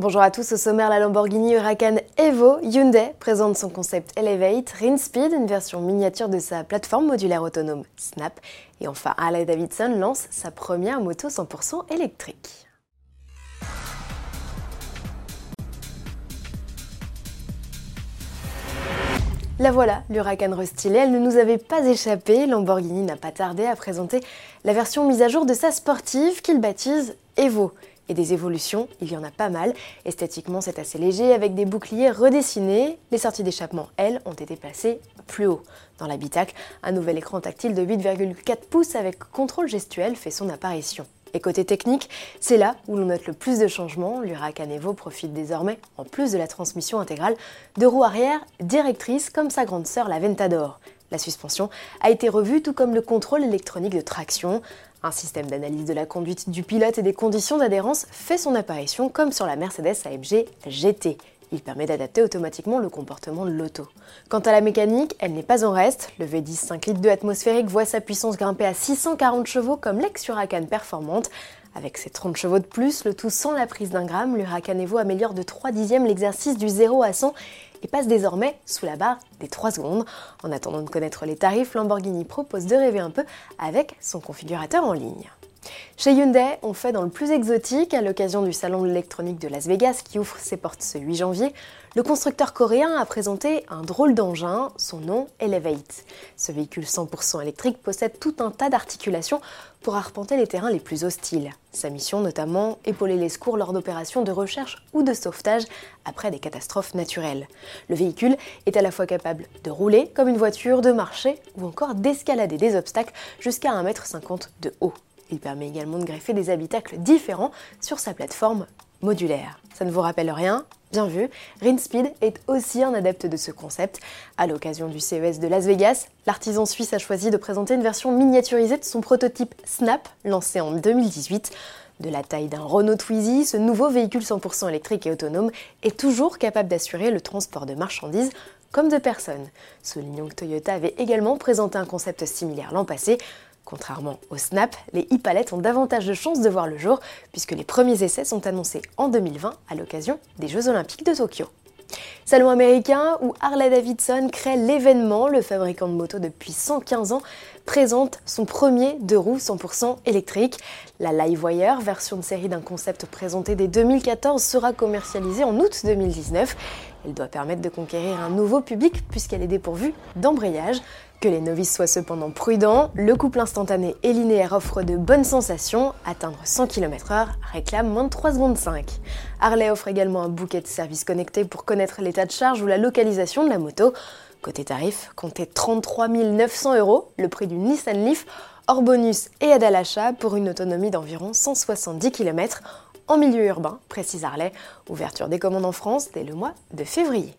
Bonjour à tous, au sommaire la Lamborghini Huracan Evo, Hyundai présente son concept Elevate, Rinspeed, une version miniature de sa plateforme modulaire autonome Snap, et enfin Harley Davidson lance sa première moto 100% électrique. La voilà, l'Huracan restylée, elle ne nous avait pas échappé. Lamborghini n'a pas tardé à présenter la version mise à jour de sa sportive qu'il baptise Evo. Et des évolutions, il y en a pas mal. Esthétiquement, c'est assez léger avec des boucliers redessinés. Les sorties d'échappement, elles, ont été placées plus haut. Dans l'habitacle, un nouvel écran tactile de 8,4 pouces avec contrôle gestuel fait son apparition. Et côté technique, c'est là où l'on note le plus de changements. L'Huracan Evo profite désormais, en plus de la transmission intégrale, de roues arrière directrices comme sa grande sœur la Ventador. La suspension a été revue tout comme le contrôle électronique de traction. Un système d'analyse de la conduite du pilote et des conditions d'adhérence fait son apparition comme sur la Mercedes AMG GT. Il permet d'adapter automatiquement le comportement de l'auto. Quant à la mécanique, elle n'est pas en reste. Le V10 5 litres de atmosphérique voit sa puissance grimper à 640 chevaux comme l'ex-Huracan performante. Avec ses 30 chevaux de plus, le tout sans la prise d'un gramme, l'Huracan Evo améliore de 3 dixièmes l'exercice du 0 à 100 et passe désormais sous la barre des 3 secondes. En attendant de connaître les tarifs, Lamborghini propose de rêver un peu avec son configurateur en ligne. Chez Hyundai, on fait dans le plus exotique à l'occasion du salon de l'électronique de Las Vegas qui ouvre ses portes ce 8 janvier. Le constructeur coréen a présenté un drôle d'engin, son nom Elevate. Ce véhicule 100% électrique possède tout un tas d'articulations pour arpenter les terrains les plus hostiles. Sa mission notamment, épauler les secours lors d'opérations de recherche ou de sauvetage après des catastrophes naturelles. Le véhicule est à la fois capable de rouler comme une voiture, de marcher ou encore d'escalader des obstacles jusqu'à 1m50 de haut. Il permet également de greffer des habitacles différents sur sa plateforme modulaire. Ça ne vous rappelle rien? Bien vu, Rinspeed est aussi un adepte de ce concept. À l'occasion du CES de Las Vegas, l'artisan suisse a choisi de présenter une version miniaturisée de son prototype Snap, lancé en 2018. De la taille d'un Renault Twizy, ce nouveau véhicule 100% électrique et autonome est toujours capable d'assurer le transport de marchandises comme de personnes. Soulignons que Toyota avait également présenté un concept similaire l'an passé, Contrairement au Snap, les e-palettes ont davantage de chances de voir le jour puisque les premiers essais sont annoncés en 2020 à l'occasion des Jeux Olympiques de Tokyo. Salon américain où Harley Davidson crée l'événement, le fabricant de motos depuis 115 ans présente son premier deux roues 100% électrique. La Livewire, version de série d'un concept présenté dès 2014, sera commercialisée en août 2019. Elle doit permettre de conquérir un nouveau public puisqu'elle est dépourvue d'embrayage. Que les novices soient cependant prudents, le couple instantané et linéaire offre de bonnes sensations. Atteindre 100 km/h réclame moins de 3 secondes 5. Harley offre également un bouquet de services connectés pour connaître l'état de charge ou la localisation de la moto. Côté tarif, comptez 33 900 euros, le prix du Nissan Leaf, hors bonus et aide à l'achat pour une autonomie d'environ 170 km en milieu urbain, précise Harley. Ouverture des commandes en France dès le mois de février.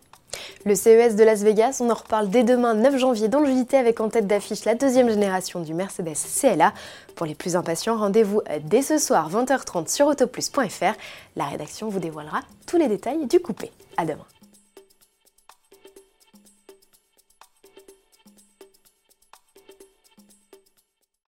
Le CES de Las Vegas, on en reparle dès demain 9 janvier dans le JT avec en tête d'affiche la deuxième génération du Mercedes CLA. Pour les plus impatients, rendez-vous dès ce soir 20h30 sur autoplus.fr. La rédaction vous dévoilera tous les détails du coupé. À demain.